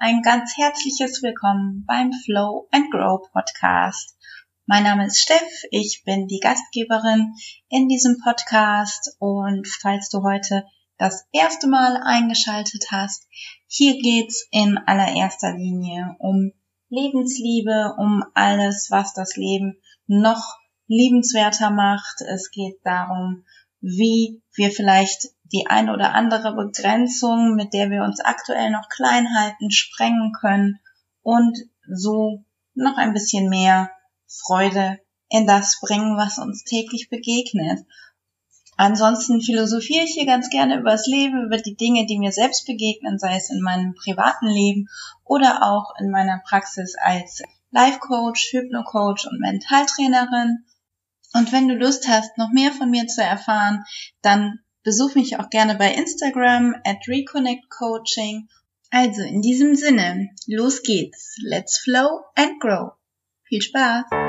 ein ganz herzliches Willkommen beim Flow and Grow Podcast. Mein Name ist Steff, ich bin die Gastgeberin in diesem Podcast und falls du heute das erste Mal eingeschaltet hast, hier geht's in allererster Linie um Lebensliebe, um alles, was das Leben noch liebenswerter macht. Es geht darum, wie wir vielleicht die ein oder andere Begrenzung, mit der wir uns aktuell noch klein halten, sprengen können und so noch ein bisschen mehr Freude in das bringen, was uns täglich begegnet. Ansonsten philosophiere ich hier ganz gerne über das Leben, über die Dinge, die mir selbst begegnen, sei es in meinem privaten Leben oder auch in meiner Praxis als Life Coach, Hypno-Coach und Mentaltrainerin. Und wenn du Lust hast, noch mehr von mir zu erfahren, dann Besuch mich auch gerne bei Instagram at Reconnect Coaching. Also in diesem Sinne, los geht's. Let's flow and grow. Viel Spaß!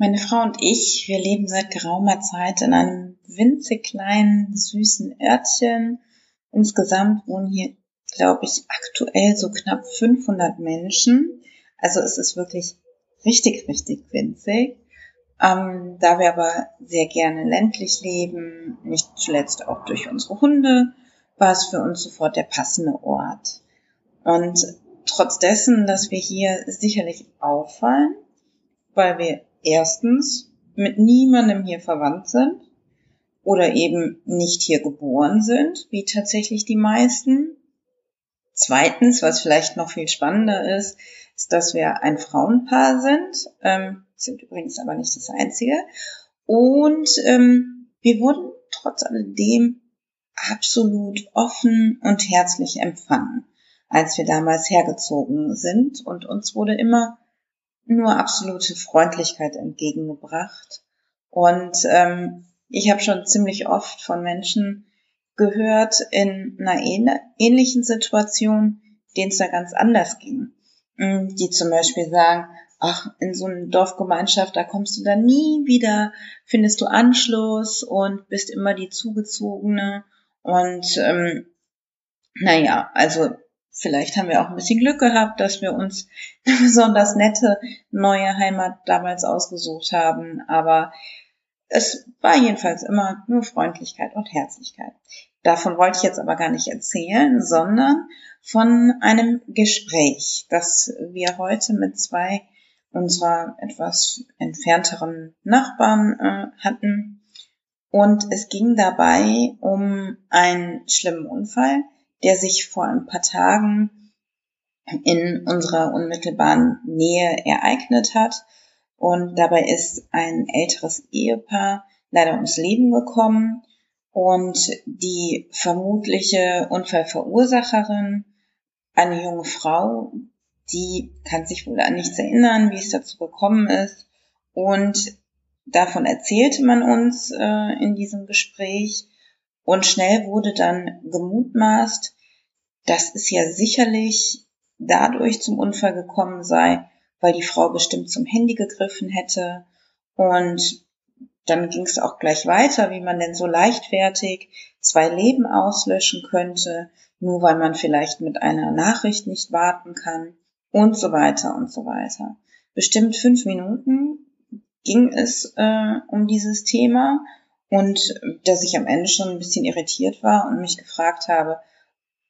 Meine Frau und ich, wir leben seit geraumer Zeit in einem winzig kleinen, süßen Örtchen. Insgesamt wohnen hier, glaube ich, aktuell so knapp 500 Menschen. Also es ist wirklich richtig, richtig winzig. Ähm, da wir aber sehr gerne ländlich leben, nicht zuletzt auch durch unsere Hunde, war es für uns sofort der passende Ort. Und trotz dessen, dass wir hier sicherlich auffallen, weil wir erstens mit niemandem hier verwandt sind oder eben nicht hier geboren sind, wie tatsächlich die meisten. Zweitens, was vielleicht noch viel spannender ist, ist, dass wir ein Frauenpaar sind, ähm, sind übrigens aber nicht das einzige. Und ähm, wir wurden trotz alledem absolut offen und herzlich empfangen, als wir damals hergezogen sind. Und uns wurde immer nur absolute Freundlichkeit entgegengebracht. Und ähm, ich habe schon ziemlich oft von Menschen gehört in einer ähnlichen Situation, denen es da ganz anders ging. Mm, die zum Beispiel sagen, ach, in so eine Dorfgemeinschaft, da kommst du dann nie wieder, findest du Anschluss und bist immer die Zugezogene. Und ähm, naja, also Vielleicht haben wir auch ein bisschen Glück gehabt, dass wir uns eine besonders nette neue Heimat damals ausgesucht haben. Aber es war jedenfalls immer nur Freundlichkeit und Herzlichkeit. Davon wollte ich jetzt aber gar nicht erzählen, sondern von einem Gespräch, das wir heute mit zwei unserer etwas entfernteren Nachbarn äh, hatten. Und es ging dabei um einen schlimmen Unfall, der sich vor ein paar Tagen in unserer unmittelbaren Nähe ereignet hat. Und dabei ist ein älteres Ehepaar leider ums Leben gekommen und die vermutliche Unfallverursacherin, eine junge Frau, die kann sich wohl an nichts erinnern, wie es dazu gekommen ist. Und davon erzählte man uns äh, in diesem Gespräch. Und schnell wurde dann gemutmaßt, dass es ja sicherlich dadurch zum Unfall gekommen sei, weil die Frau bestimmt zum Handy gegriffen hätte. Und dann ging es auch gleich weiter, wie man denn so leichtfertig zwei Leben auslöschen könnte, nur weil man vielleicht mit einer Nachricht nicht warten kann und so weiter und so weiter. Bestimmt fünf Minuten ging es äh, um dieses Thema und dass ich am Ende schon ein bisschen irritiert war und mich gefragt habe,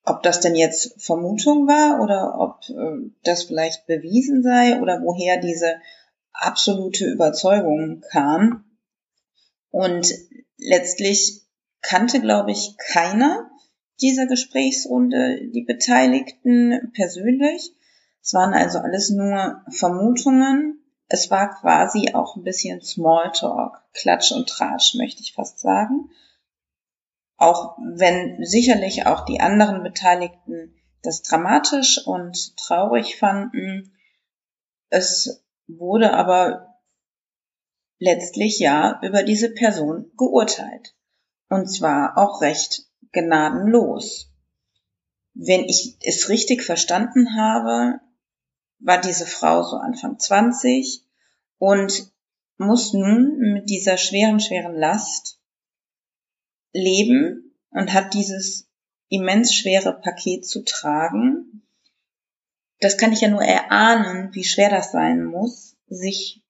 ob das denn jetzt Vermutung war oder ob äh, das vielleicht bewiesen sei oder woher diese absolute Überzeugung kam. Und letztlich kannte, glaube ich, keiner dieser Gesprächsrunde die Beteiligten persönlich. Es waren also alles nur Vermutungen es war quasi auch ein bisschen Smalltalk, Klatsch und Tratsch, möchte ich fast sagen. Auch wenn sicherlich auch die anderen Beteiligten das dramatisch und traurig fanden. Es wurde aber letztlich ja über diese Person geurteilt. Und zwar auch recht gnadenlos. Wenn ich es richtig verstanden habe, war diese Frau so Anfang 20 und muss nun mit dieser schweren, schweren Last leben und hat dieses immens schwere Paket zu tragen. Das kann ich ja nur erahnen, wie schwer das sein muss, sich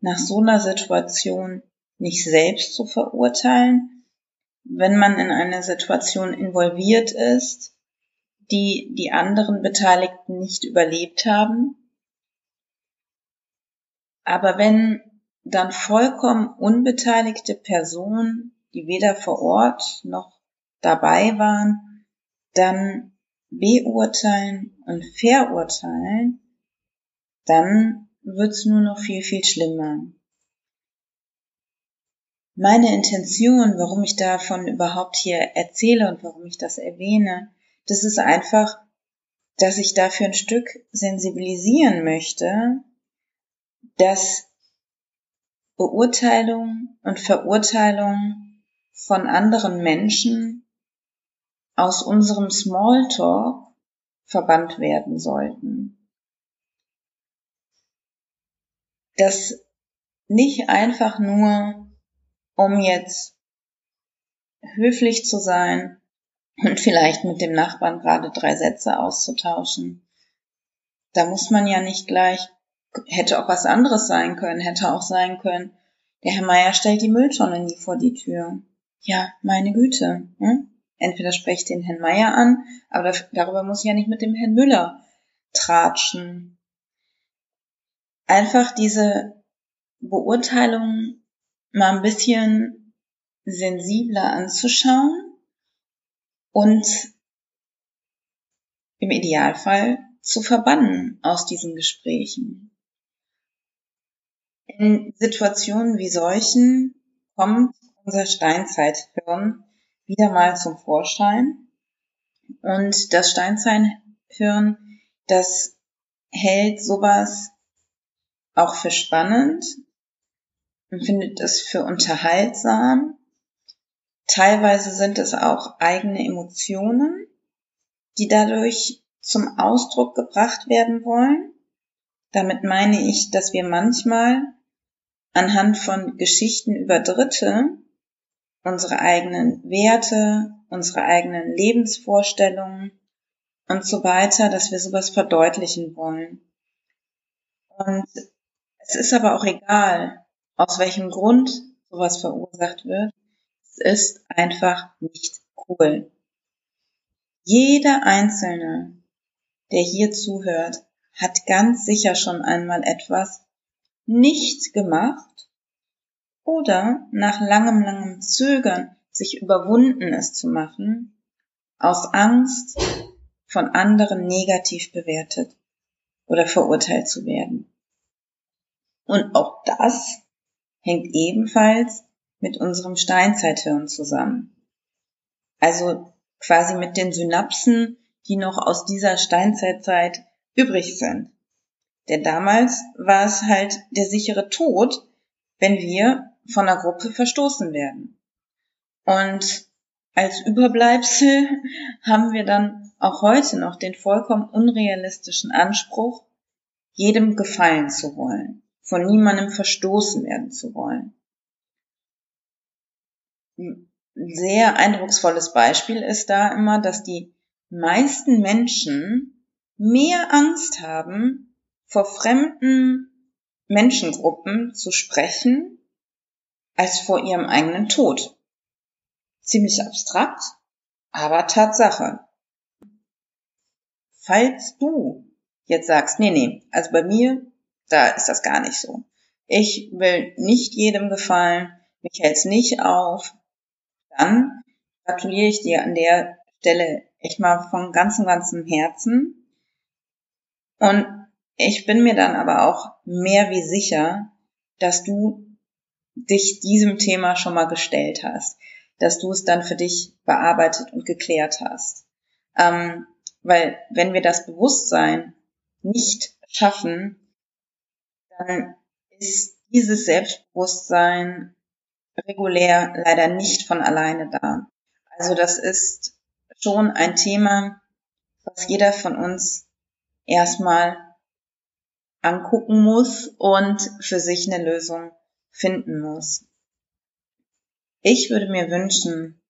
nach so einer Situation nicht selbst zu verurteilen, wenn man in eine Situation involviert ist, die die anderen Beteiligten nicht überlebt haben. Aber wenn dann vollkommen unbeteiligte Personen, die weder vor Ort noch dabei waren, dann beurteilen und verurteilen, dann wird's nur noch viel, viel schlimmer. Meine Intention, warum ich davon überhaupt hier erzähle und warum ich das erwähne, das ist einfach, dass ich dafür ein Stück sensibilisieren möchte, dass Beurteilung und Verurteilung von anderen Menschen aus unserem Smalltalk verbannt werden sollten. Das nicht einfach nur, um jetzt höflich zu sein und vielleicht mit dem Nachbarn gerade drei Sätze auszutauschen. Da muss man ja nicht gleich, hätte auch was anderes sein können, hätte auch sein können, der Herr Meier stellt die Mülltonne nie vor die Tür. Ja, meine Güte. Hm? Entweder spreche ich den Herrn Meier an, aber darüber muss ich ja nicht mit dem Herrn Müller tratschen. Einfach diese Beurteilung mal ein bisschen sensibler anzuschauen und im Idealfall zu verbannen aus diesen Gesprächen. In Situationen wie solchen kommt unser Steinzeithirn wieder mal zum Vorschein. Und das Steinzeithirn, das hält sowas auch für spannend, empfindet es für unterhaltsam Teilweise sind es auch eigene Emotionen, die dadurch zum Ausdruck gebracht werden wollen. Damit meine ich, dass wir manchmal anhand von Geschichten über Dritte unsere eigenen Werte, unsere eigenen Lebensvorstellungen und so weiter, dass wir sowas verdeutlichen wollen. Und es ist aber auch egal, aus welchem Grund sowas verursacht wird ist einfach nicht cool. Jeder Einzelne, der hier zuhört, hat ganz sicher schon einmal etwas nicht gemacht oder nach langem, langem Zögern sich überwunden es zu machen, aus Angst von anderen negativ bewertet oder verurteilt zu werden. Und auch das hängt ebenfalls mit unserem Steinzeithirn zusammen. Also quasi mit den Synapsen, die noch aus dieser Steinzeitzeit übrig sind. Denn damals war es halt der sichere Tod, wenn wir von einer Gruppe verstoßen werden. Und als Überbleibsel haben wir dann auch heute noch den vollkommen unrealistischen Anspruch, jedem gefallen zu wollen, von niemandem verstoßen werden zu wollen sehr eindrucksvolles Beispiel ist da immer, dass die meisten Menschen mehr Angst haben, vor fremden Menschengruppen zu sprechen, als vor ihrem eigenen Tod. Ziemlich abstrakt, aber Tatsache. Falls du jetzt sagst, nee, nee, also bei mir, da ist das gar nicht so. Ich will nicht jedem gefallen, mich hält's nicht auf, dann gratuliere ich dir an der Stelle echt mal von ganzem, ganzem Herzen. Und ich bin mir dann aber auch mehr wie sicher, dass du dich diesem Thema schon mal gestellt hast, dass du es dann für dich bearbeitet und geklärt hast. Ähm, Weil wenn wir das Bewusstsein nicht schaffen, dann ist dieses Selbstbewusstsein regulär leider nicht von alleine da. Also das ist schon ein Thema, was jeder von uns erstmal angucken muss und für sich eine Lösung finden muss. Ich würde mir wünschen,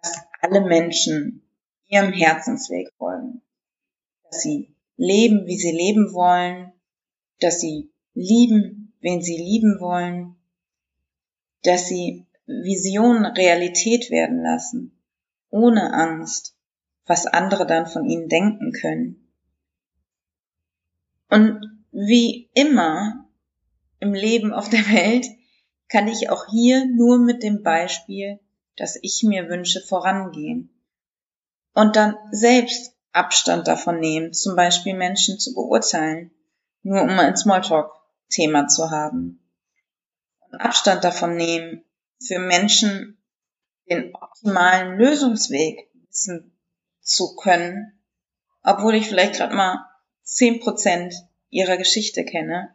dass alle Menschen ihrem Herzensweg folgen, dass sie leben, wie sie leben wollen, dass sie lieben, wen sie lieben wollen, dass sie Visionen Realität werden lassen, ohne Angst, was andere dann von ihnen denken können. Und wie immer im Leben auf der Welt kann ich auch hier nur mit dem Beispiel, das ich mir wünsche, vorangehen. Und dann selbst Abstand davon nehmen, zum Beispiel Menschen zu beurteilen, nur um ein Smalltalk-Thema zu haben. Abstand davon nehmen, für Menschen den optimalen Lösungsweg wissen zu können, obwohl ich vielleicht gerade mal zehn Prozent ihrer Geschichte kenne.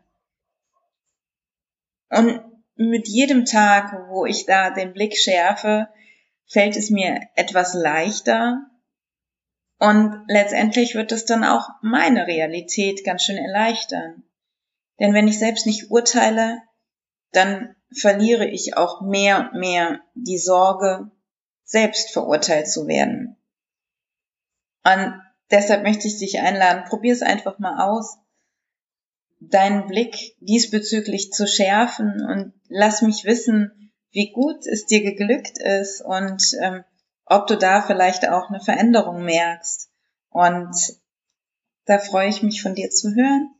Und mit jedem Tag, wo ich da den Blick schärfe, fällt es mir etwas leichter. Und letztendlich wird es dann auch meine Realität ganz schön erleichtern. Denn wenn ich selbst nicht urteile, dann verliere ich auch mehr und mehr die Sorge, selbst verurteilt zu werden. Und deshalb möchte ich dich einladen, probier es einfach mal aus, deinen Blick diesbezüglich zu schärfen und lass mich wissen, wie gut es dir geglückt ist und ähm, ob du da vielleicht auch eine Veränderung merkst. Und da freue ich mich von dir zu hören.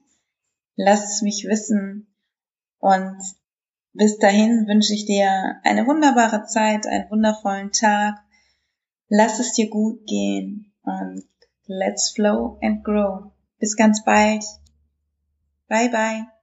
Lass es mich wissen. Und bis dahin wünsche ich dir eine wunderbare Zeit, einen wundervollen Tag. Lass es dir gut gehen und let's flow and grow. Bis ganz bald. Bye bye.